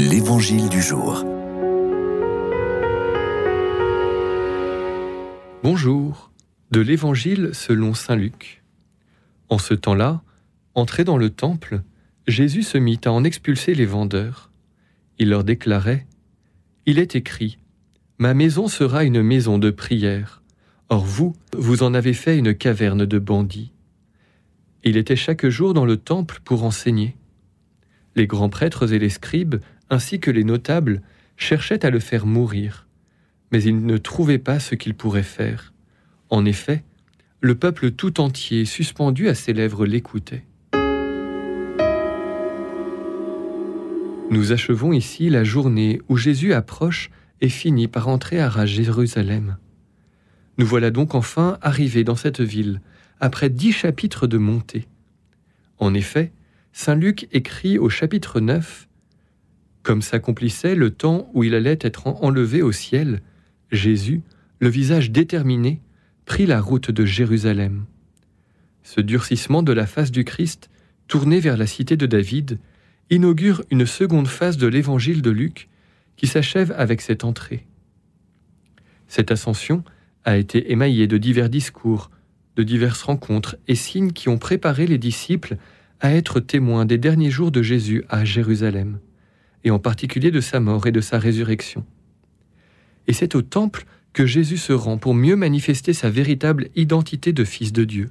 L'Évangile du jour. Bonjour, de l'Évangile selon Saint Luc. En ce temps-là, entré dans le temple, Jésus se mit à en expulser les vendeurs. Il leur déclarait, Il est écrit, Ma maison sera une maison de prière. Or vous, vous en avez fait une caverne de bandits. Il était chaque jour dans le temple pour enseigner. Les grands prêtres et les scribes, ainsi que les notables, cherchaient à le faire mourir, mais ils ne trouvaient pas ce qu'ils pourraient faire. En effet, le peuple tout entier, suspendu à ses lèvres, l'écoutait. Nous achevons ici la journée où Jésus approche et finit par entrer à Jérusalem. Nous voilà donc enfin arrivés dans cette ville, après dix chapitres de montée. En effet, Saint Luc écrit au chapitre 9 Comme s'accomplissait le temps où il allait être enlevé au ciel, Jésus, le visage déterminé, prit la route de Jérusalem. Ce durcissement de la face du Christ, tourné vers la cité de David, inaugure une seconde phase de l'évangile de Luc qui s'achève avec cette entrée. Cette ascension a été émaillée de divers discours, de diverses rencontres et signes qui ont préparé les disciples à être témoin des derniers jours de Jésus à Jérusalem, et en particulier de sa mort et de sa résurrection. Et c'est au temple que Jésus se rend pour mieux manifester sa véritable identité de Fils de Dieu.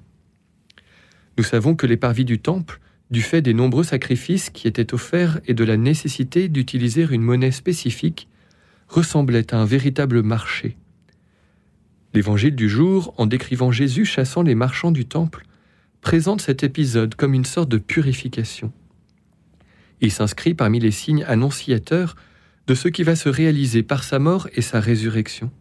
Nous savons que les parvis du temple, du fait des nombreux sacrifices qui étaient offerts et de la nécessité d'utiliser une monnaie spécifique, ressemblaient à un véritable marché. L'évangile du jour, en décrivant Jésus chassant les marchands du temple, présente cet épisode comme une sorte de purification. Il s'inscrit parmi les signes annonciateurs de ce qui va se réaliser par sa mort et sa résurrection.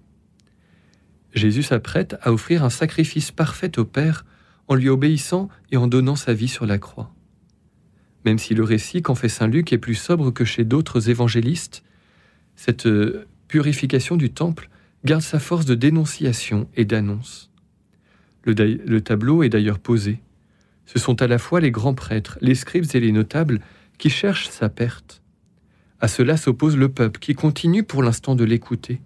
Jésus s'apprête à offrir un sacrifice parfait au Père en lui obéissant et en donnant sa vie sur la croix. Même si le récit qu'en fait Saint Luc est plus sobre que chez d'autres évangélistes, cette euh, purification du temple garde sa force de dénonciation et d'annonce. Le tableau est d'ailleurs posé. Ce sont à la fois les grands prêtres, les scribes et les notables qui cherchent sa perte. À cela s'oppose le peuple qui continue pour l'instant de l'écouter.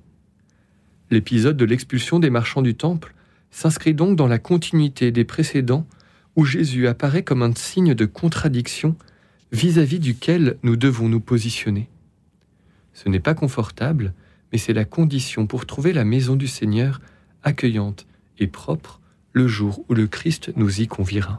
L'épisode de l'expulsion des marchands du temple s'inscrit donc dans la continuité des précédents où Jésus apparaît comme un signe de contradiction vis-à-vis duquel nous devons nous positionner. Ce n'est pas confortable, mais c'est la condition pour trouver la maison du Seigneur accueillante et propre le jour où le Christ nous y conviera.